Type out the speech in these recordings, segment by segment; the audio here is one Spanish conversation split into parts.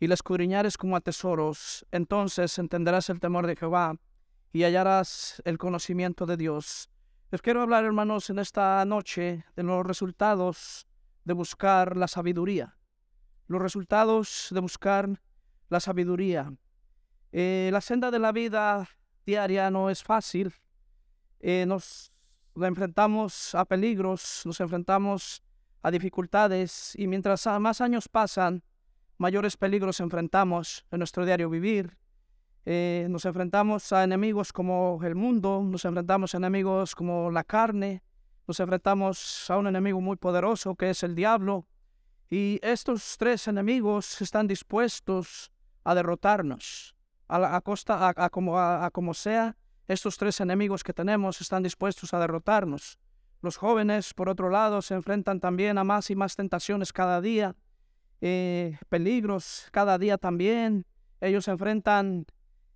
y la escudriñares como a tesoros, entonces entenderás el temor de Jehová y hallarás el conocimiento de Dios. Les quiero hablar, hermanos, en esta noche de los resultados de buscar la sabiduría. Los resultados de buscar la sabiduría. Eh, la senda de la vida diaria no es fácil. Eh, nos enfrentamos a peligros, nos enfrentamos a dificultades y mientras más años pasan, mayores peligros enfrentamos en nuestro diario vivir. Eh, nos enfrentamos a enemigos como el mundo, nos enfrentamos a enemigos como la carne, nos enfrentamos a un enemigo muy poderoso que es el diablo. Y estos tres enemigos están dispuestos a derrotarnos. A, costa, a, como, a, como sea, estos tres enemigos que tenemos están dispuestos a derrotarnos. Los jóvenes, por otro lado, se enfrentan también a más y más tentaciones cada día eh, peligros cada día también. Ellos enfrentan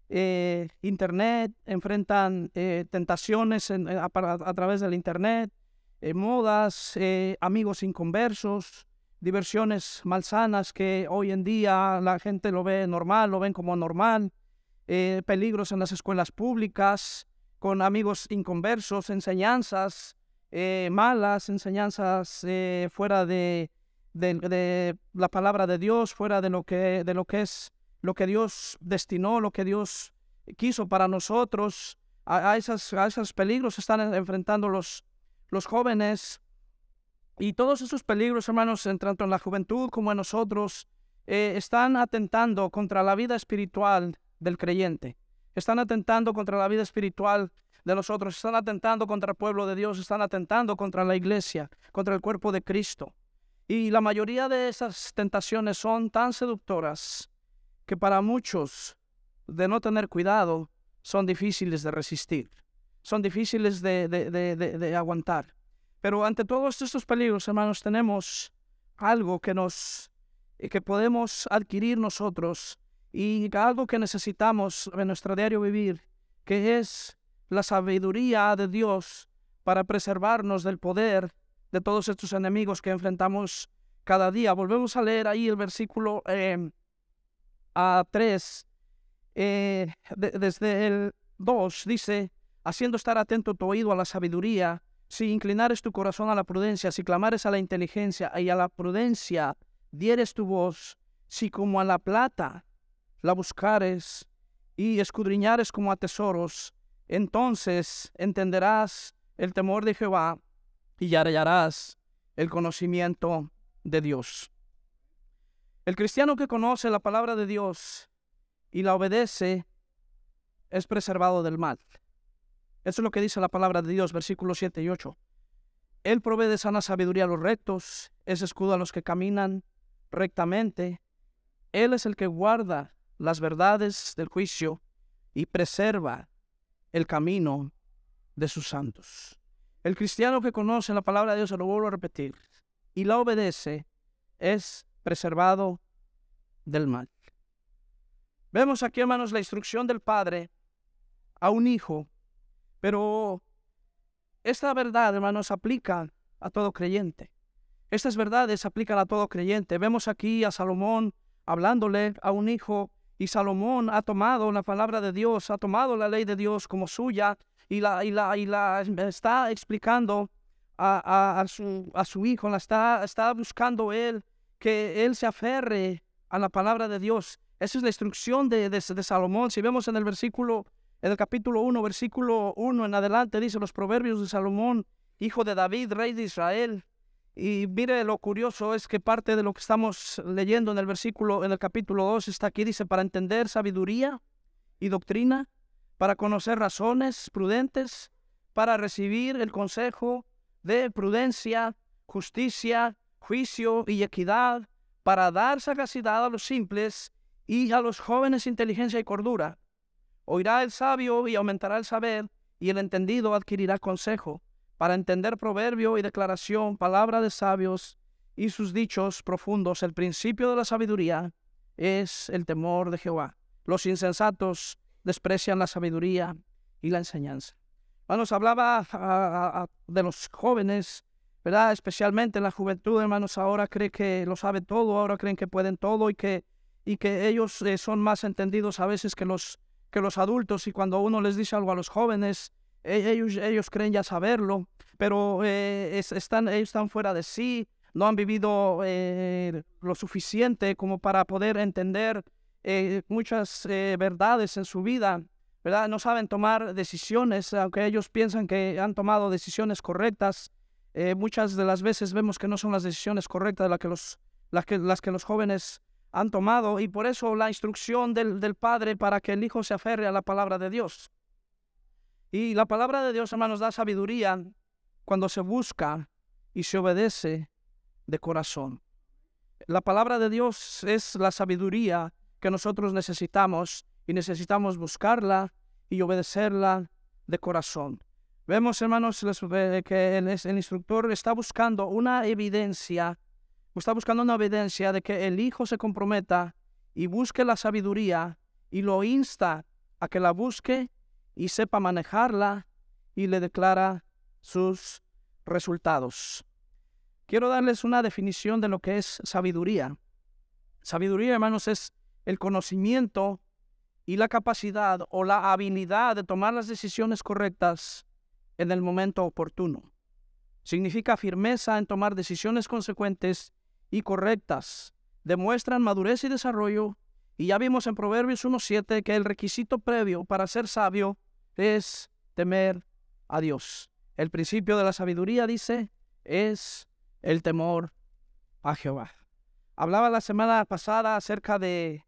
eh, Internet, enfrentan eh, tentaciones a, través del Internet, modas, amigos inconversos, diversiones malsanas que hoy en día la gente lo ve normal, lo ven como normal, peligros en las escuelas públicas, con amigos inconversos, enseñanzas malas, enseñanzas fuera de, de, la palabra de Dios, fuera de lo que, de lo que es lo que Dios destinó, lo que Dios quiso para nosotros. A, a esos peligros están enfrentando los, los jóvenes. Y todos esos peligros, hermanos, tanto en la juventud como en nosotros, eh, están atentando contra la vida espiritual del creyente. Están atentando contra la vida espiritual de nosotros. Están atentando contra el pueblo de Dios. Están atentando contra la iglesia, contra el cuerpo de Cristo. Y la mayoría de esas tentaciones son tan seductoras que para muchos, de no tener cuidado, son difíciles de resistir, son difíciles de, de, aguantar. Pero ante todos estos peligros, hermanos, tenemos algo que nos eh, que podemos adquirir nosotros y algo que necesitamos en nuestro diario vivir, que es la sabiduría de Dios para preservarnos del poder de todos estos enemigos que enfrentamos cada día. Volvemos a leer ahí el versículo em, a 3, eh, desde el 2, dice, haciendo estar atento tu oído a la sabiduría, si inclinares tu corazón a la prudencia, si clamares a la inteligencia y a la prudencia dieres tu voz, si como a la plata la buscares y escudriñares como a tesoros, entonces entenderás el temor de Jehová y hallarás el conocimiento de Dios. El cristiano que conoce la palabra de Dios y la obedece es preservado del mal. Eso es lo que dice la palabra de Dios, versículos 7 y 8. Él provee de sana sabiduría a los rectos, es escudo a los que caminan rectamente. Él es el que guarda las verdades del juicio y preserva el camino de sus santos. El cristiano que conoce la palabra de Dios, se lo vuelvo a repetir, y la obedece, es preservado del mal. Vemos aquí, hermanos, la instrucción del Padre a un hijo, pero esta verdad, hermanos, aplica a todo creyente. Estas verdades aplican a todo creyente. Vemos aquí a Salomón hablándole a un hijo y Salomón ha tomado la palabra de Dios, ha tomado la ley de Dios como suya y la, y la, y la está explicando a, a, su, a su hijo, la está, está buscando él que él se aferre a la palabra de Dios. Esa es la instrucción de, de, Salomón. Si vemos en el versículo, en el capítulo 1, versículo 1 en adelante, dice los proverbios de Salomón, hijo de David, rey de Israel. Y mire lo curioso es que parte de lo que estamos leyendo en el versículo, en el capítulo 2, está aquí, dice, para entender sabiduría y doctrina, para conocer razones prudentes, para recibir el consejo de prudencia, justicia, juicio y equidad, para dar sagacidad a los simples y a los jóvenes inteligencia y cordura. Oirá el sabio y aumentará el saber, y el entendido adquirirá consejo, para entender proverbio y declaración, palabra de sabios y sus dichos profundos. El principio de la sabiduría es el temor de Jehová. Los insensatos desprecian la sabiduría y la enseñanza. Hermanos, hablaba de los jóvenes, ¿verdad? Especialmente en la juventud, hermanos, ahora creen que lo saben todo, ahora creen que pueden todo y que y que ellos eh, son más entendidos a veces que los, que los adultos y cuando uno les dice algo a los jóvenes, e, ellos, ellos creen ya saberlo, pero eh, están, ellos están fuera de sí, no han vivido eh, lo suficiente como para poder entender muchas verdades en su vida, ¿verdad? No saben tomar decisiones, aunque ellos piensan que han tomado decisiones correctas. muchas de las veces vemos que no son las decisiones correctas las que los, que los jóvenes han tomado y por eso la instrucción del, del, Padre para que el Hijo se aferre a la palabra de Dios. Y la palabra de Dios, hermanos, da sabiduría cuando se busca y se obedece de corazón. La palabra de Dios es la sabiduría que nosotros necesitamos y necesitamos buscarla y obedecerla de corazón. Vemos, hermanos, que el instructor está buscando una evidencia está buscando una evidencia de que el hijo se comprometa y busque la sabiduría y lo insta a que la busque y sepa manejarla y le declara sus resultados. Quiero darles una definición de lo que es sabiduría. Sabiduría, hermanos, es el conocimiento y la capacidad o la habilidad de tomar las decisiones correctas en el momento oportuno. Significa firmeza en tomar decisiones consecuentes y correctas, demuestran madurez y desarrollo, y ya vimos en Proverbios 1.7 que el requisito previo para ser sabio es temer a Dios. El principio de la sabiduría, dice, es el temor a Jehová. Hablaba la semana pasada acerca de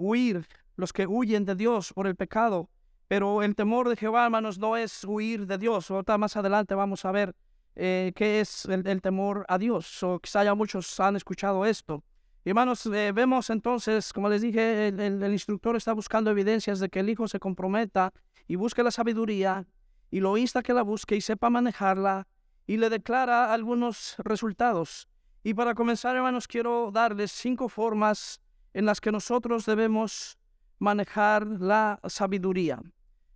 huir, los que huyen de Dios por el pecado, pero el temor de Jehová, hermanos, no es huir de Dios. Ahorita más adelante vamos a ver eh, qué es el, temor a Dios. O quizá ya muchos han escuchado esto. Hermanos, eh, vemos entonces, como les dije, el, instructor está buscando evidencias de que el hijo se comprometa y busque la sabiduría y lo insta que la busque y sepa manejarla y le declara algunos resultados. Y para comenzar, hermanos, quiero darles cinco formas en las que nosotros debemos manejar la sabiduría.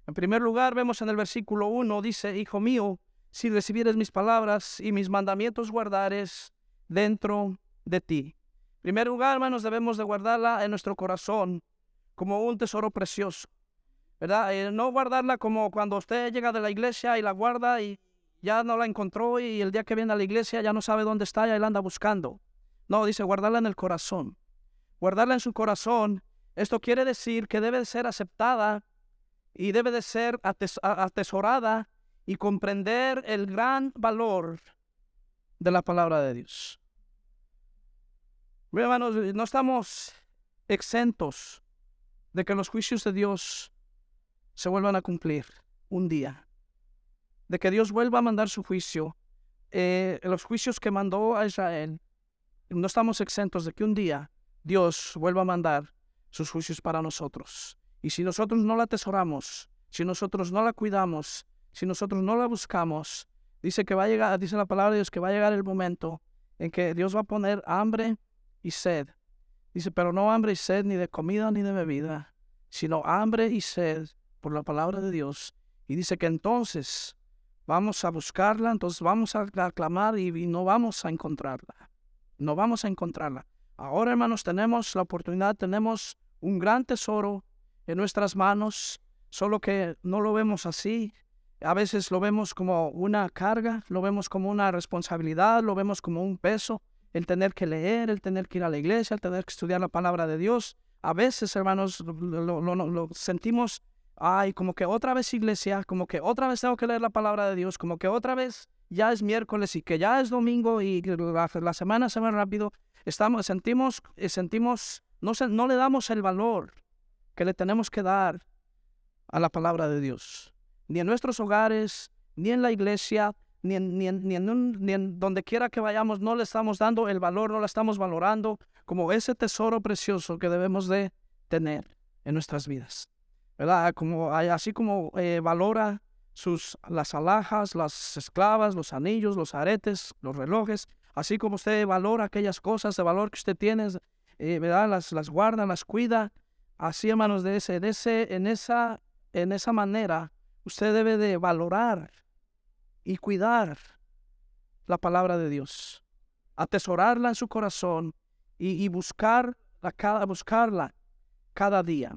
En primer lugar, vemos en el versículo 1, dice, Hijo mío, si recibieres mis palabras y mis mandamientos guardares dentro de ti. En primer lugar, hermanos, debemos de guardarla en nuestro corazón como un tesoro precioso, ¿verdad? Eh, no guardarla como cuando usted llega de la iglesia y la guarda y ya no la encontró y el día que viene a la iglesia ya no sabe dónde está y la anda buscando. No, dice guardarla en el corazón. Guardarla en su corazón, esto quiere decir que debe de ser aceptada y debe de ser atesorada y comprender el gran valor de la palabra de Dios. Hermanos, no estamos exentos de que los juicios de Dios se vuelvan a cumplir un día, de que Dios vuelva a mandar su juicio, eh, los juicios que mandó a Israel. No estamos exentos de que un día Dios vuelva a mandar sus juicios para nosotros. Y si nosotros no la atesoramos, si nosotros no la cuidamos, si nosotros no la buscamos, dice que va a llegar, dice la palabra de Dios que va a llegar el momento en que Dios va a poner hambre y sed. Dice, pero no hambre y sed ni de comida ni de bebida, sino hambre y sed por la palabra de Dios. Y dice que entonces vamos a buscarla, entonces vamos a clamar y, y no vamos a encontrarla. No vamos a encontrarla. Ahora, hermanos, tenemos la oportunidad, tenemos un gran tesoro en nuestras manos, solo que no lo vemos así, a veces lo vemos como una carga, lo vemos como una responsabilidad, lo vemos como un peso, el tener que leer, el tener que ir a la iglesia, el tener que estudiar la palabra de Dios. A veces, hermanos, lo, sentimos, ay, como que otra vez iglesia, como que otra vez tengo que leer la palabra de Dios, como que otra vez ya es miércoles y que ya es domingo y la, semana se va rápido. Estamos, sentimos, eh, sentimos, no, no le damos el valor que le tenemos que dar a la palabra de Dios ni en nuestros hogares, ni en la iglesia, ni en, ni donde quiera que vayamos, no le estamos dando el valor, no la estamos valorando como ese tesoro precioso que debemos de tener en nuestras vidas. ¿Verdad? Como, así como eh, valora sus, las alhajas, las esclavas, los anillos, los aretes, los relojes, así como usted valora aquellas cosas de valor que usted tiene, eh, ¿verdad? Las, las guarda, las cuida, así hermanos, de ese, de ese, en, esa, en esa manera usted debe de valorar y cuidar la palabra de Dios, atesorarla en su corazón y, buscar a, cada, buscarla cada día.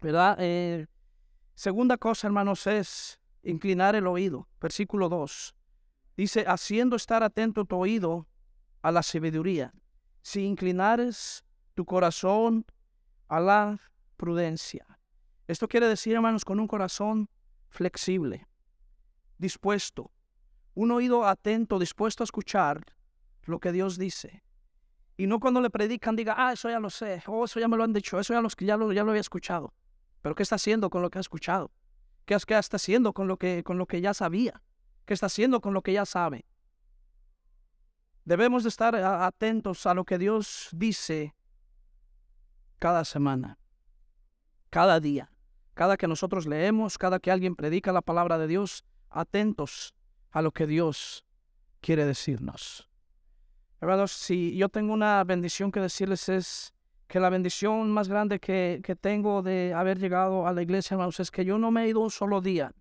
¿Verdad? Eh, segunda cosa, hermanos, es inclinar el oído. Versículo 2. Dice, haciendo estar atento tu oído a la sabiduría. Si inclinares tu corazón a la prudencia. Esto quiere decir, hermanos, con un corazón flexible, dispuesto, un oído atento, dispuesto a escuchar lo que Dios dice. Y no cuando le predican diga, ah, eso ya lo sé, o oh, eso ya me lo han dicho, eso ya, los, ya, lo, ya lo había escuchado. Pero ¿qué está haciendo con lo que ha escuchado? ¿Qué, qué está haciendo con lo, que, con lo que ya sabía? ¿Qué está haciendo con lo que ya sabe? Debemos de estar atentos a lo que Dios dice cada semana, cada día, cada que nosotros leemos, cada que alguien predica la palabra de Dios, atentos a lo que Dios quiere decirnos. Hermanos, si yo tengo una bendición que decirles es que la bendición más grande que, que tengo de haber llegado a la iglesia, hermanos, es que yo no me he ido un solo día,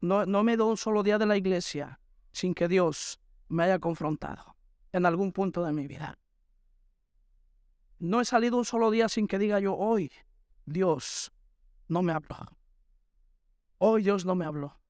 no, no me he ido un solo día de la iglesia sin que Dios me haya confrontado en algún punto de mi vida. No he salido un solo día sin que diga yo, hoy Dios no me habló. Hoy Dios no me habló.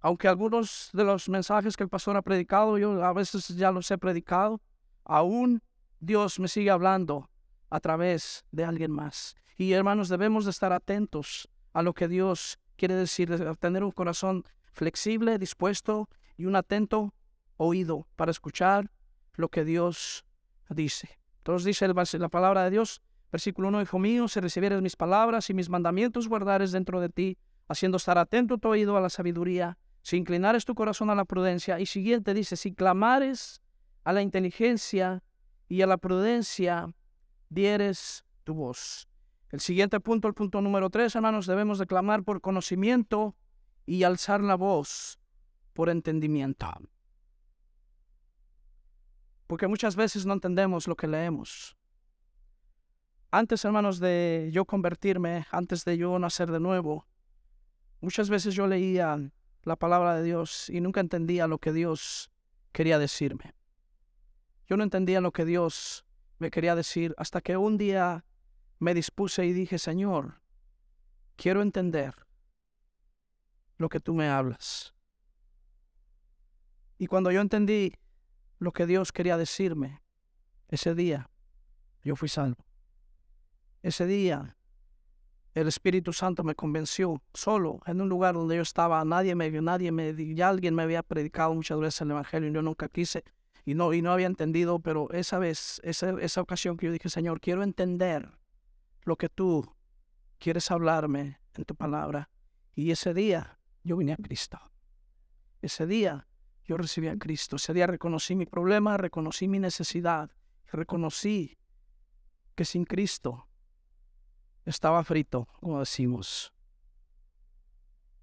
Aunque algunos de los mensajes que el pastor ha predicado, yo a veces ya los he predicado, aún Dios me sigue hablando a través de alguien más. Y hermanos, debemos de estar atentos a lo que Dios quiere decir, tener un corazón flexible, dispuesto y un atento oído para escuchar lo que Dios dice. Entonces dice la palabra de Dios, versículo 1, Hijo mío, si recibieres mis palabras y mis mandamientos guardares dentro de ti, haciendo estar atento tu oído a la sabiduría, si inclinares tu corazón a la prudencia. Y siguiente dice, si clamares a la inteligencia y a la prudencia, dieres tu voz. El siguiente punto, el punto número 3, hermanos, debemos de clamar por conocimiento y alzar la voz por entendimiento porque muchas veces no entendemos lo que leemos. Antes, hermanos, de yo convertirme, antes de yo nacer de nuevo, muchas veces yo leía la palabra de Dios y nunca entendía lo que Dios quería decirme. Yo no entendía lo que Dios me quería decir hasta que un día me dispuse y dije, Señor, quiero entender lo que tú me hablas. Y cuando yo entendí lo que Dios quería decirme. Ese día yo fui salvo. Ese día el Espíritu Santo me convenció solo en un lugar donde yo estaba, nadie me vio, nadie me ya alguien me había predicado muchas veces el evangelio y yo nunca quise y no y no había entendido, pero esa vez, esa, esa ocasión que yo dije, "Señor, quiero entender lo que tú quieres hablarme en tu palabra." Y ese día yo vine a Cristo. Ese día yo recibí a Cristo. Ese día reconocí mi problema, reconocí mi necesidad, reconocí que sin Cristo estaba frito, como decimos.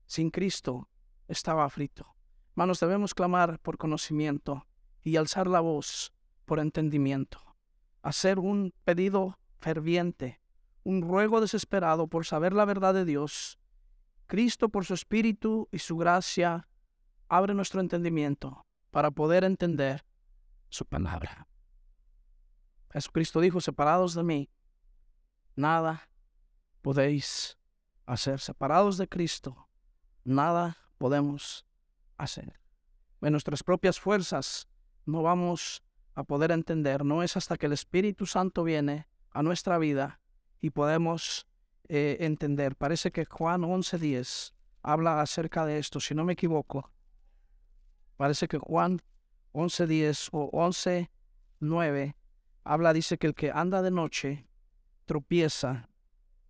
Sin Cristo estaba frito. Hermanos, debemos clamar por conocimiento y alzar la voz por entendimiento. Hacer un pedido ferviente, un ruego desesperado por saber la verdad de Dios. Cristo por su Espíritu y su gracia abre nuestro entendimiento para poder entender su palabra. Jesucristo dijo, separados de mí, nada podéis hacer. Separados de Cristo, nada podemos hacer. En nuestras propias fuerzas no vamos a poder entender. No es hasta que el Espíritu Santo viene a nuestra vida y podemos eh, entender. Parece que Juan 11.10 habla acerca de esto, si no me equivoco. Parece que Juan 11.10 o 11.9 habla, dice que el que anda de noche tropieza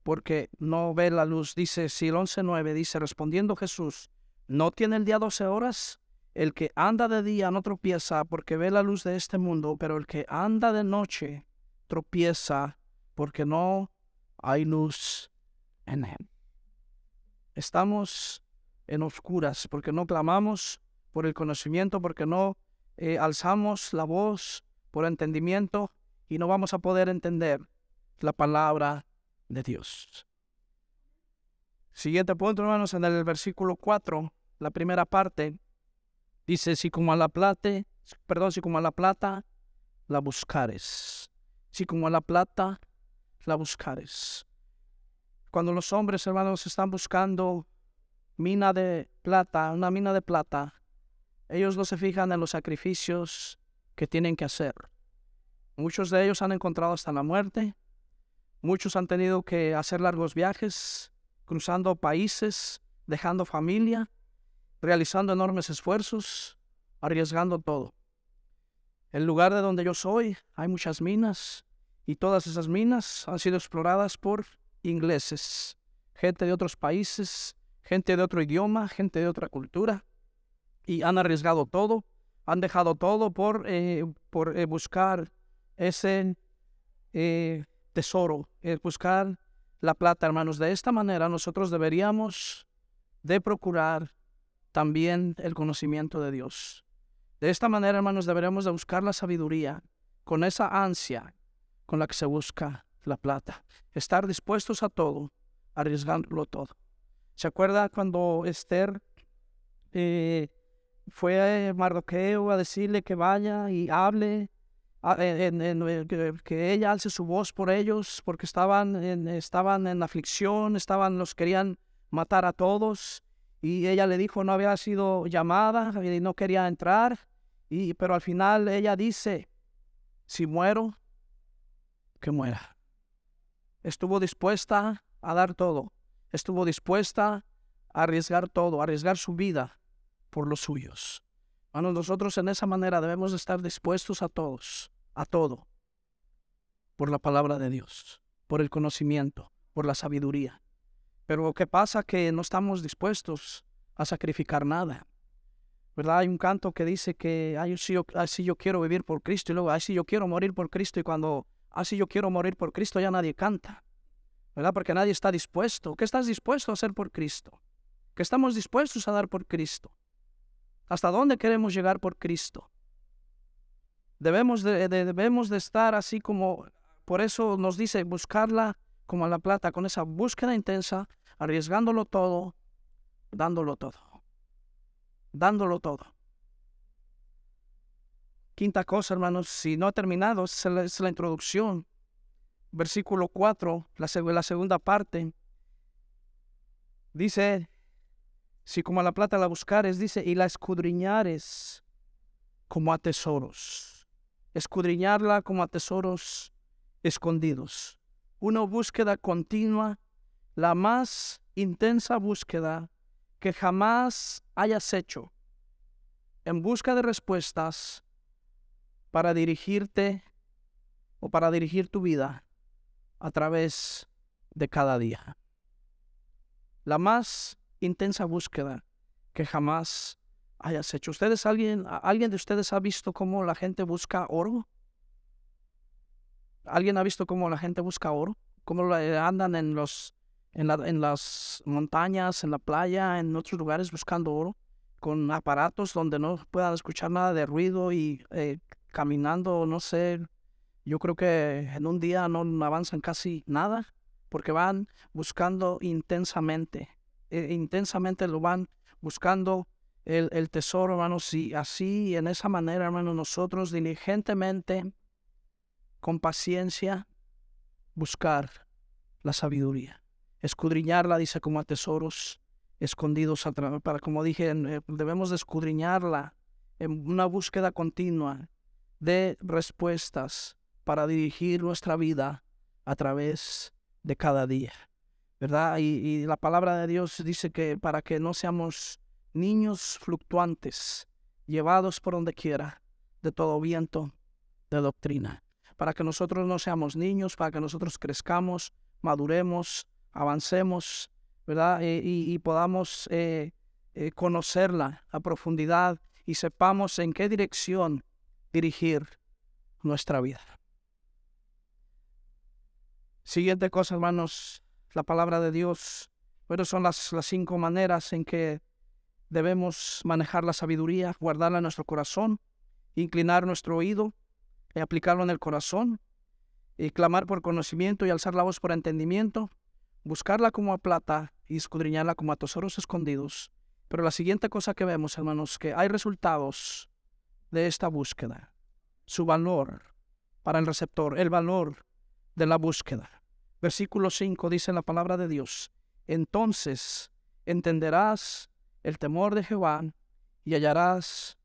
porque no ve la luz. Dice, si el 11.9 dice, respondiendo Jesús, ¿no tiene el día 12 horas? El que anda de día no tropieza porque ve la luz de este mundo, pero el que anda de noche tropieza porque no hay luz en él. Estamos en oscuras porque no clamamos por el conocimiento, porque no eh, alzamos la voz por entendimiento y no vamos a poder entender la palabra de Dios. Siguiente punto, hermanos, en el versículo 4, la primera parte, dice, si como a la plata, perdón, si como a la plata la buscares, si como a la plata la buscares. Cuando los hombres, hermanos, están buscando mina de plata, una mina de plata, ellos no se fijan en los sacrificios que tienen que hacer. Muchos de ellos han encontrado hasta la muerte. Muchos han tenido que hacer largos viajes, cruzando países, dejando familia, realizando enormes esfuerzos, arriesgando todo. El lugar de donde yo soy hay muchas minas y todas esas minas han sido exploradas por ingleses, gente de otros países, gente de otro idioma, gente de otra cultura y han arriesgado todo, han dejado todo por, eh, por eh, buscar ese eh, tesoro, buscar la plata, hermanos. De esta manera nosotros deberíamos de procurar también el conocimiento de Dios. De esta manera, hermanos, deberemos de buscar la sabiduría con esa ansia con la que se busca la plata. Estar dispuestos a todo, arriesgándolo todo. ¿Se acuerda cuando Esther eh, fue a Mardoqueo a decirle que vaya y hable, que, ella alce su voz por ellos, porque estaban en, estaban en aflicción, estaban, los querían matar a todos? Y ella le dijo no había sido llamada y no quería entrar, y, pero al final ella dice, si muero, que muera. Estuvo dispuesta a dar todo, estuvo dispuesta a arriesgar todo, a arriesgar su vida por los suyos. Bueno, nosotros en esa manera debemos estar dispuestos a todos, a todo, por la palabra de Dios, por el conocimiento, por la sabiduría. Pero ¿qué pasa? Que no estamos dispuestos a sacrificar nada. ¿Verdad? Hay un canto que dice que así yo, yo quiero vivir por Cristo y luego así yo quiero morir por Cristo y cuando así yo quiero morir por Cristo ya nadie canta. ¿Verdad? Porque nadie está dispuesto. ¿Qué estás dispuesto a hacer por Cristo? ¿Qué estamos dispuestos a dar por Cristo? ¿Hasta dónde queremos llegar por Cristo? Debemos de, debemos de estar así como, por eso nos dice, buscarla como a la plata, con esa búsqueda intensa, arriesgándolo todo, dándolo todo, dándolo todo. Quinta cosa, hermanos, si no ha terminado, es la, introducción. Versículo 4, la, la segunda parte. Dice, si como a la plata la buscares, dice, y la escudriñares como a tesoros. Escudriñarla como a tesoros escondidos una búsqueda continua, la más intensa búsqueda que jamás hayas hecho, en busca de respuestas para dirigirte o para dirigir tu vida a través de cada día. La más intensa búsqueda que jamás hayas hecho. ¿Ustedes, alguien, alguien de ustedes ha visto cómo la gente busca oro? ¿Alguien ha visto cómo la gente busca oro? ¿Cómo andan en, los, en, las montañas, en la playa, en otros lugares buscando oro? Con aparatos donde no puedan escuchar nada de ruido y eh, caminando, no sé. Yo creo que en un día no avanzan casi nada porque van buscando intensamente. Eh, intensamente lo van buscando el, el, tesoro, hermanos, y así, en esa manera, hermanos, nosotros diligentemente con paciencia, buscar la sabiduría. Escudriñarla, dice, como a tesoros escondidos, para, como dije, eh, debemos de escudriñarla en una búsqueda continua de respuestas para dirigir nuestra vida a través de cada día. ¿Verdad? Y, y, la palabra de Dios dice que para que no seamos niños fluctuantes, llevados por donde quiera, de todo viento de doctrina para que nosotros no seamos niños, para que nosotros crezcamos, maduremos, avancemos, ¿verdad? Eh, y, podamos eh, eh, conocerla a profundidad y sepamos en qué dirección dirigir nuestra vida. Siguiente cosa, hermanos, la palabra de Dios. Bueno, son las, las cinco maneras en que debemos manejar la sabiduría, guardarla en nuestro corazón, inclinar nuestro oído, aplicarlo en el corazón, y clamar por conocimiento y alzar la voz por entendimiento, buscarla como a plata y escudriñarla como a tesoros escondidos. Pero la siguiente cosa que vemos, hermanos, que hay resultados de esta búsqueda. Su valor para el receptor, el valor de la búsqueda. Versículo 5 dice la palabra de Dios, entonces entenderás el temor de Jehová y hallarás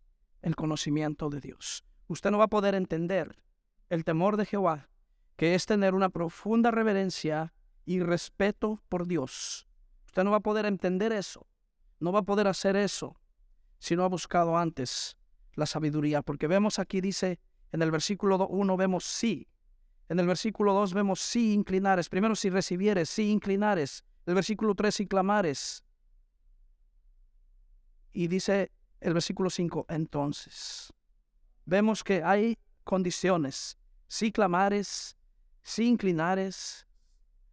el conocimiento de Dios. Usted no va a poder entender el temor de Jehová, que es tener una profunda reverencia y respeto por Dios. Usted no va a poder entender eso, no va a poder hacer eso si no ha buscado antes la sabiduría, porque vemos aquí, dice en el versículo 1, vemos sí, en el versículo 2 vemos sí inclinares, primero si recibieres, sí inclinares, el versículo 3 si clamares, y dice el versículo 5, entonces, vemos que hay condiciones, si clamares, si inclinares,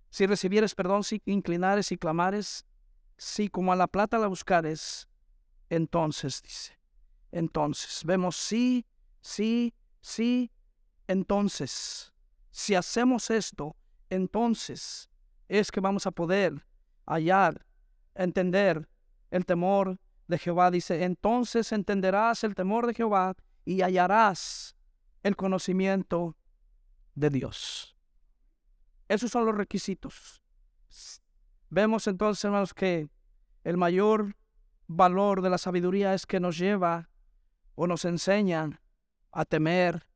si recibieres perdón, si inclinares y clamares, si como a la plata la buscares, entonces dice, entonces, vemos sí, sí, sí, entonces, si hacemos esto, entonces es que vamos a poder hallar, entender el temor de Jehová. Dice, entonces entenderás el temor de Jehová y hallarás el conocimiento de Dios. Esos son los requisitos. Vemos entonces, hermanos, que el mayor valor de la sabiduría es que nos lleva o nos enseña a temer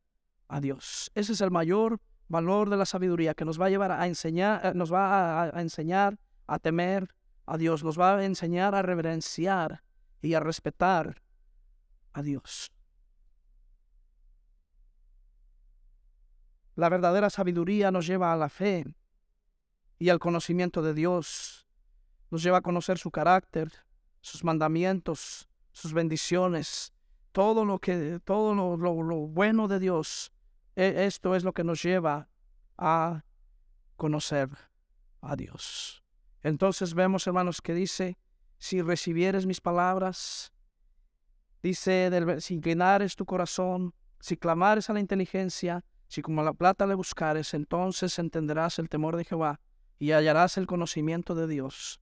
a Dios. Ese es el mayor valor de la sabiduría que nos va a llevar a enseñar, eh, nos va a, a enseñar a temer a Dios, nos va a enseñar a reverenciar y a respetar a Dios. La verdadera sabiduría nos lleva a la fe y al conocimiento de Dios. Nos lleva a conocer su carácter, sus mandamientos, sus bendiciones, todo lo que, todo lo, bueno de Dios. E, esto es lo que nos lleva a conocer a Dios. Entonces vemos, hermanos, que dice, si recibieres mis palabras, dice, si inclinares tu corazón, si clamares a la inteligencia, si como la plata le buscares, entonces entenderás el temor de Jehová y hallarás el conocimiento de Dios,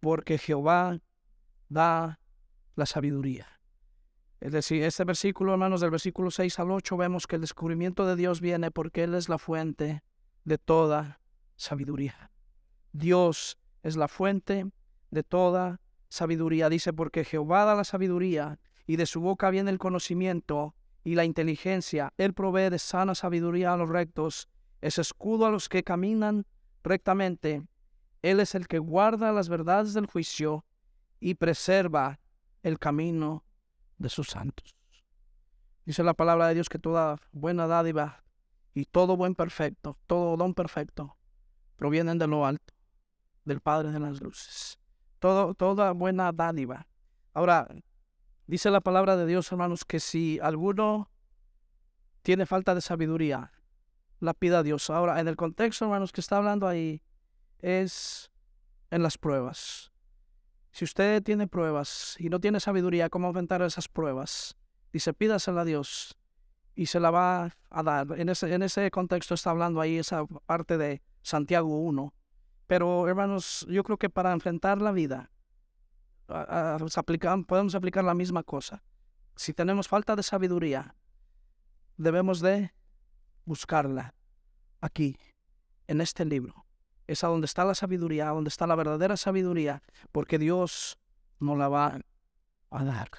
porque Jehová da la sabiduría. Es decir, este versículo, hermanos, del versículo 6 al 8, vemos que el descubrimiento de Dios viene porque Él es la fuente de toda sabiduría. Dios es la fuente de toda sabiduría. Dice, porque Jehová da la sabiduría y de su boca viene el conocimiento y la inteligencia. Él provee de sana sabiduría a los rectos, es escudo a los que caminan rectamente. Él es el que guarda las verdades del juicio y preserva el camino de sus santos. Dice la palabra de Dios que toda buena dádiva y todo buen perfecto, todo don perfecto, provienen de lo alto, del Padre de las luces. Todo, toda buena dádiva. Ahora, Dice la palabra de Dios, hermanos, que si alguno tiene falta de sabiduría, la pida a Dios. Ahora, en el contexto, hermanos, que está hablando ahí, es en las pruebas. Si usted tiene pruebas y no tiene sabiduría, ¿cómo enfrentar esas pruebas? Dice, pídasela a Dios y se la va a dar. En ese, en ese contexto está hablando ahí esa parte de Santiago 1. Pero, hermanos, yo creo que para enfrentar la vida, podemos aplicar la misma cosa. Si tenemos falta de sabiduría, debemos de buscarla aquí, en este libro. Es a donde está la sabiduría, donde está la verdadera sabiduría, porque Dios nos la va a dar.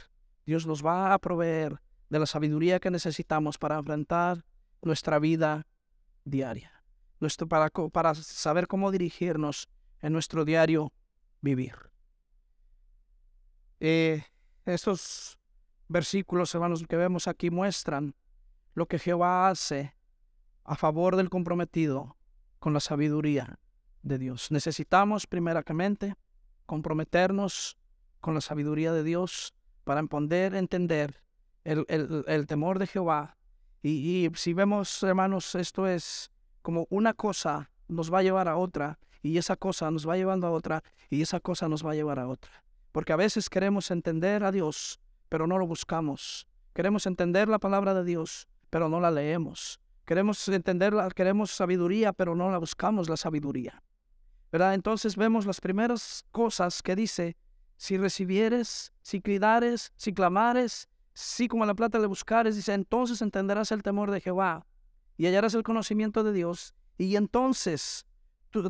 Dios nos va a proveer de la sabiduría que necesitamos para enfrentar nuestra vida diaria, nuestro, para, para saber cómo dirigirnos en nuestro diario vivir. Eh, estos versículos, hermanos, que vemos aquí muestran lo que Jehová hace a favor del comprometido con la sabiduría de Dios. Necesitamos primeramente comprometernos con la sabiduría de Dios para poder entender el, el, temor de Jehová. Y, y, si vemos, hermanos, esto es como una cosa nos va a llevar a otra, y esa cosa nos va llevando a otra, y esa cosa nos va a llevar a otra. Porque a veces queremos entender a Dios, pero no lo buscamos. Queremos entender la palabra de Dios, pero no la leemos. Queremos entenderla, queremos sabiduría, pero no la buscamos la sabiduría. Entonces vemos las primeras cosas que dice, si recibieres, si cuidares, si clamares, si como la plata le buscares, dice, entonces entenderás el temor de Jehová y hallarás el conocimiento de Dios, y entonces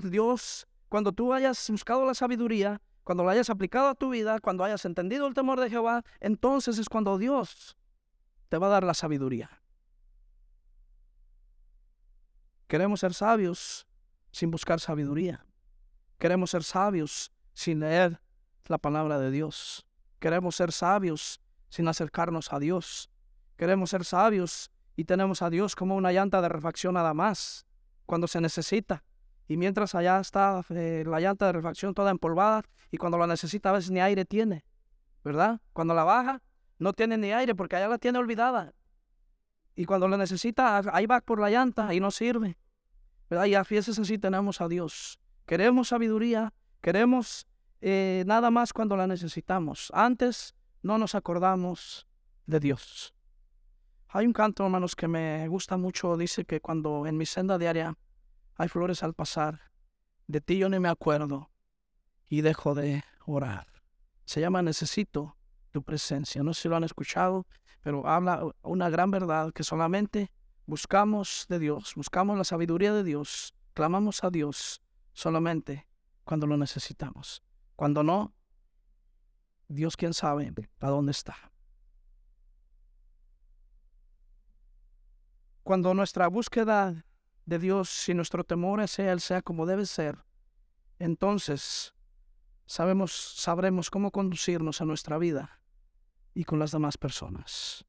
Dios, cuando tú hayas buscado la sabiduría, cuando la hayas aplicado a tu vida, cuando hayas entendido el temor de Jehová, entonces es cuando Dios te va a dar la sabiduría. Queremos ser sabios sin buscar sabiduría. Queremos ser sabios sin leer la palabra de Dios. Queremos ser sabios sin acercarnos a Dios. Queremos ser sabios y tenemos a Dios como una llanta de refacción nada más cuando se necesita. Y mientras allá está eh, la llanta de refacción toda empolvada y cuando la necesita a veces ni aire tiene, ¿verdad? Cuando la baja no tiene ni aire porque allá la tiene olvidada. Y cuando la necesita, ahí va por la llanta y no sirve. ¿verdad? Y a veces así tenemos a Dios. Queremos sabiduría, queremos eh, nada más cuando la necesitamos. Antes no nos acordamos de Dios. Hay un canto, hermanos, que me gusta mucho. Dice que cuando en mi senda diaria hay flores al pasar, de ti yo ni me acuerdo y dejo de orar. Se llama Necesito tu presencia. No sé si lo han escuchado, pero habla una gran verdad que solamente buscamos de Dios, buscamos la sabiduría de Dios, clamamos a Dios solamente cuando lo necesitamos. Cuando no, Dios quién sabe a dónde está. Cuando nuestra búsqueda de Dios y nuestro temor hacia Él sea como debe ser, entonces sabemos, sabremos cómo conducirnos a nuestra vida y con las demás personas.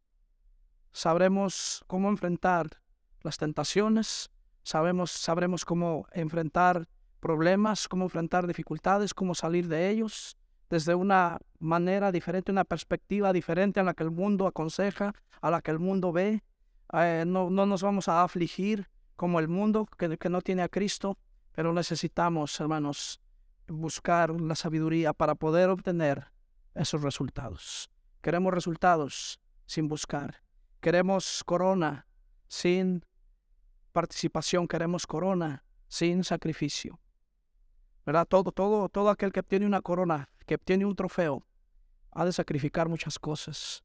Sabremos cómo enfrentar las tentaciones, sabemos, sabremos cómo enfrentar problemas, cómo enfrentar dificultades, cómo salir de ellos desde una manera diferente, una perspectiva diferente a la que el mundo aconseja, a la que el mundo ve. Eh, no, no, nos vamos a afligir como el mundo que, no tiene a Cristo, pero necesitamos, hermanos, buscar la sabiduría para poder obtener esos resultados. Queremos resultados sin buscar. Queremos corona sin participación, queremos corona sin sacrificio. ¿Verdad? Todo, todo, todo aquel que obtiene una corona, que obtiene un trofeo, ha de sacrificar muchas cosas.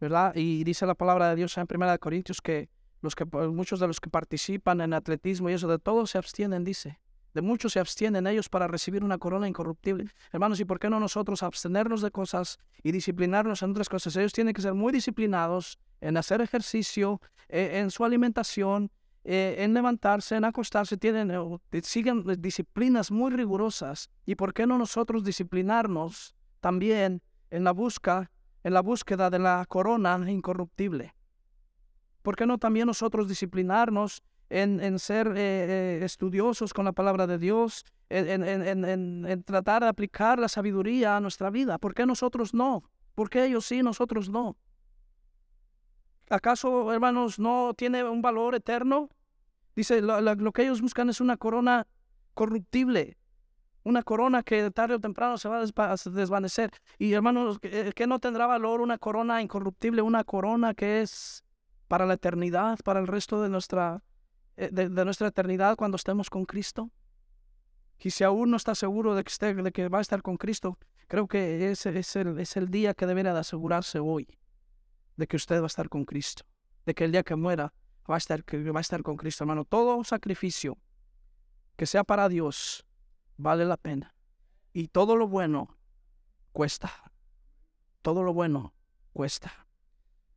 ¿Verdad? Y dice la palabra de Dios en 1 Corintios que, los que muchos de los que participan en atletismo y eso, de todos se abstienen, dice. De muchos se abstienen ellos para recibir una corona incorruptible. Hermanos, ¿y por qué no nosotros abstenernos de cosas y disciplinarnos en otras cosas? Ellos tienen que ser muy disciplinados en hacer ejercicio, eh, en su alimentación, eh, en levantarse, en acostarse. Tienen, siguen disciplinas muy rigurosas. ¿Y por qué no nosotros disciplinarnos también en la, busca, en la búsqueda de la corona incorruptible? ¿Por qué no también nosotros disciplinarnos en, ser eh, eh, estudiosos con la palabra de Dios, en, en, tratar de aplicar la sabiduría a nuestra vida. ¿Por qué nosotros no? ¿Por qué ellos sí, nosotros no? ¿Acaso, hermanos, no tiene un valor eterno? Dice, lo, que ellos buscan es una corona corruptible, una corona que tarde o temprano se va a desvanecer. Y hermanos, ¿qué no tendrá valor una corona incorruptible, una corona que es para la eternidad, para el resto de nuestra eh, de, nuestra eternidad cuando estemos con Cristo? Y si aún no está seguro de que, esté, va a estar con Cristo, creo que ese es el, es el día que debería de asegurarse hoy de que usted va a estar con Cristo, de que el día que muera va a estar, que va a estar con Cristo, hermano. Todo sacrificio que sea para Dios vale la pena. Y todo lo bueno cuesta. Todo lo bueno cuesta.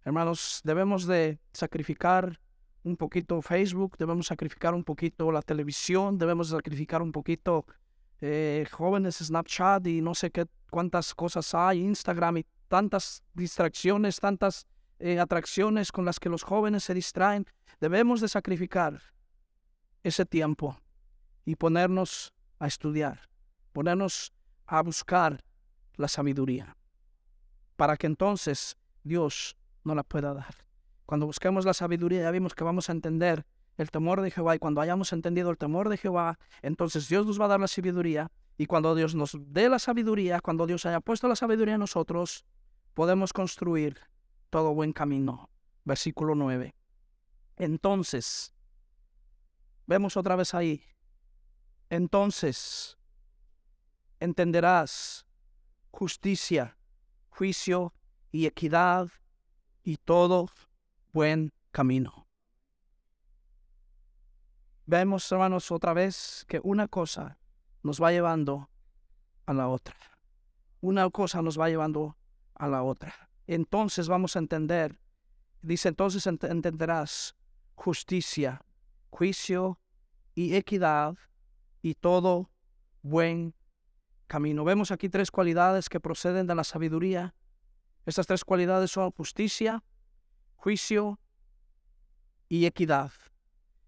Hermanos, debemos de sacrificar un poquito Facebook, debemos sacrificar un poquito la televisión, debemos sacrificar un poquito eh, jóvenes Snapchat y no sé qué cuántas cosas hay, Instagram y tantas distracciones, tantas eh, atracciones con las que los jóvenes se distraen. Debemos de sacrificar ese tiempo y ponernos a estudiar, ponernos a buscar la sabiduría, para que entonces Dios nos la pueda dar. Cuando busquemos la sabiduría ya vimos que vamos a entender el temor de Jehová y cuando hayamos entendido el temor de Jehová, entonces Dios nos va a dar la sabiduría y cuando Dios nos dé la sabiduría, cuando Dios haya puesto la sabiduría en nosotros, podemos construir todo buen camino. Versículo 9. Entonces, vemos otra vez ahí, entonces entenderás justicia, juicio y equidad y todo buen camino. vemos, hermanos, otra vez que una cosa nos va llevando a la otra. Una cosa nos va llevando a la otra. Entonces vamos a entender, dice, entonces entenderás justicia, juicio y equidad y todo buen camino. Vemos aquí tres cualidades que proceden de la sabiduría. Estas tres cualidades son justicia, juicio y equidad,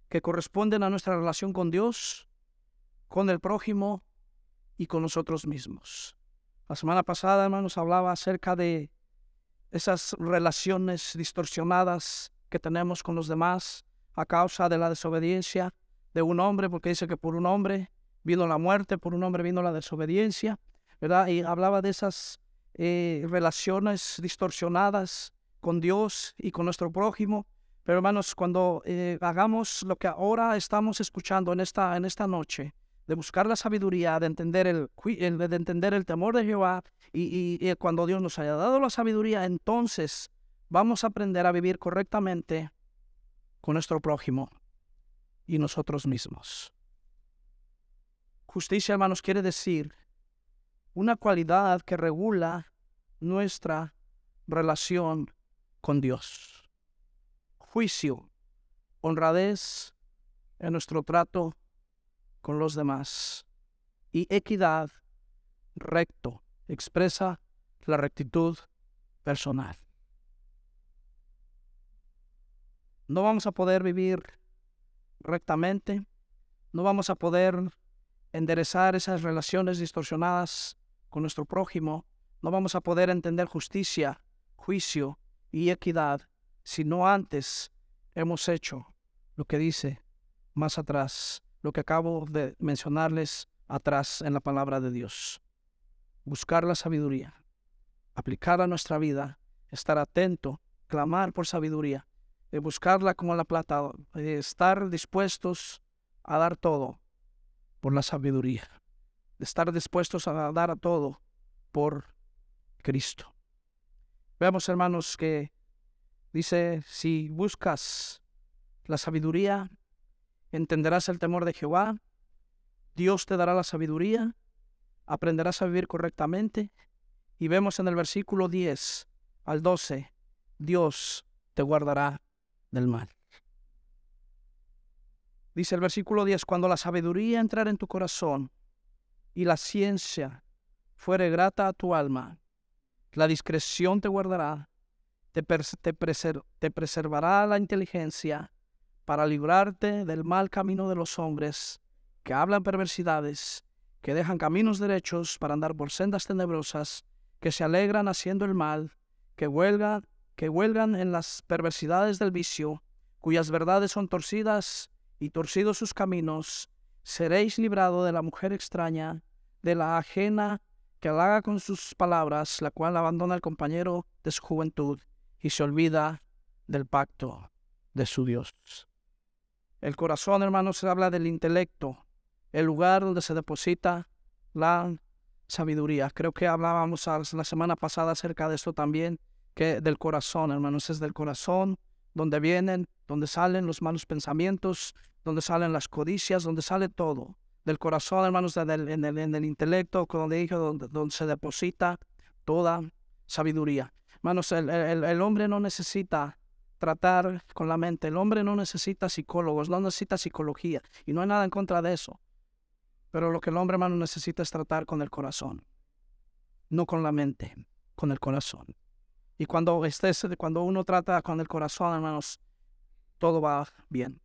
que corresponden a nuestra relación con Dios, con el prójimo y con nosotros mismos. La semana pasada, hermanos, hablaba acerca de esas relaciones distorsionadas que tenemos con los demás a causa de la desobediencia de un hombre, porque dice que por un hombre vino la muerte, por un hombre vino la desobediencia, ¿verdad? Y hablaba de esas eh, relaciones distorsionadas con Dios y con nuestro prójimo. Pero hermanos, cuando eh, hagamos lo que ahora estamos escuchando en esta, en esta noche, de buscar la sabiduría, de entender el, de entender el temor de Jehová, y, y cuando Dios nos haya dado la sabiduría, entonces vamos a aprender a vivir correctamente con nuestro prójimo y nosotros mismos. Justicia, hermanos, quiere decir una cualidad que regula nuestra relación con Dios. Juicio, honradez en nuestro trato con los demás. Y equidad, recto, expresa la rectitud personal. No vamos a poder vivir rectamente, no vamos a poder enderezar esas relaciones distorsionadas con nuestro prójimo, no vamos a poder entender justicia, juicio y equidad si no antes hemos hecho lo que dice más atrás, lo que acabo de mencionarles atrás en la palabra de Dios. Buscar la sabiduría, aplicarla a nuestra vida, estar atento, clamar por sabiduría, eh, buscarla como la plata, eh, estar dispuestos a dar todo por la sabiduría, estar dispuestos a dar a todo por Cristo. Veamos, hermanos, que dice, si buscas la sabiduría, entenderás el temor de Jehová, Dios te dará la sabiduría, aprenderás a vivir correctamente. Y vemos en el versículo 10 al 12, Dios te guardará del mal. Dice el versículo 10, cuando la sabiduría entrara en tu corazón y la ciencia fuere grata a tu alma, la discreción te guardará, te, te preservará la inteligencia para librarte del mal camino de los hombres que hablan perversidades, que dejan caminos derechos para andar por sendas tenebrosas, que se alegran haciendo el mal, que huelgan que huelgan en las perversidades del vicio, cuyas verdades son torcidas y torcidos sus caminos, seréis librado de la mujer extraña, de la ajena que halaga con sus palabras, la cual abandona al compañero de su juventud y se olvida del pacto de su Dios. El corazón, hermanos, se habla del intelecto, el lugar donde se deposita la sabiduría. Creo que hablábamos la semana pasada acerca de esto también, que del corazón, hermanos, es del corazón donde vienen, donde salen los malos pensamientos, donde salen las codicias, donde sale todo. Del corazón, hermanos, en, el, intelecto, donde, donde se deposita toda sabiduría. Hermanos, el, el, hombre no necesita tratar con la mente, el hombre no necesita psicólogos, no necesita psicología, y no hay nada en contra de eso. Pero lo que el hombre, hermano, necesita es tratar con el corazón, no con la mente, con el corazón. Y cuando, estés, cuando uno trata con el corazón, hermanos, todo va bien.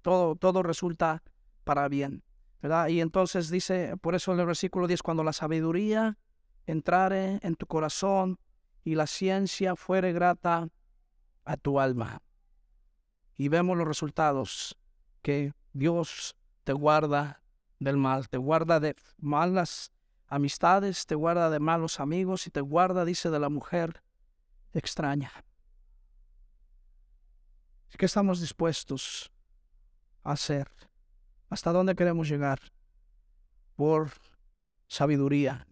Todo, todo resulta para bien. Y entonces dice, por eso en el versículo 10, cuando la sabiduría entrare en tu corazón y la ciencia fuere grata a tu alma. Y vemos los resultados, que Dios te guarda del mal, te guarda de malas amistades, te guarda de malos amigos y te guarda, dice, de la mujer extraña. ¿Qué estamos dispuestos a hacer? ¿Hasta dónde queremos llegar? Por sabiduría,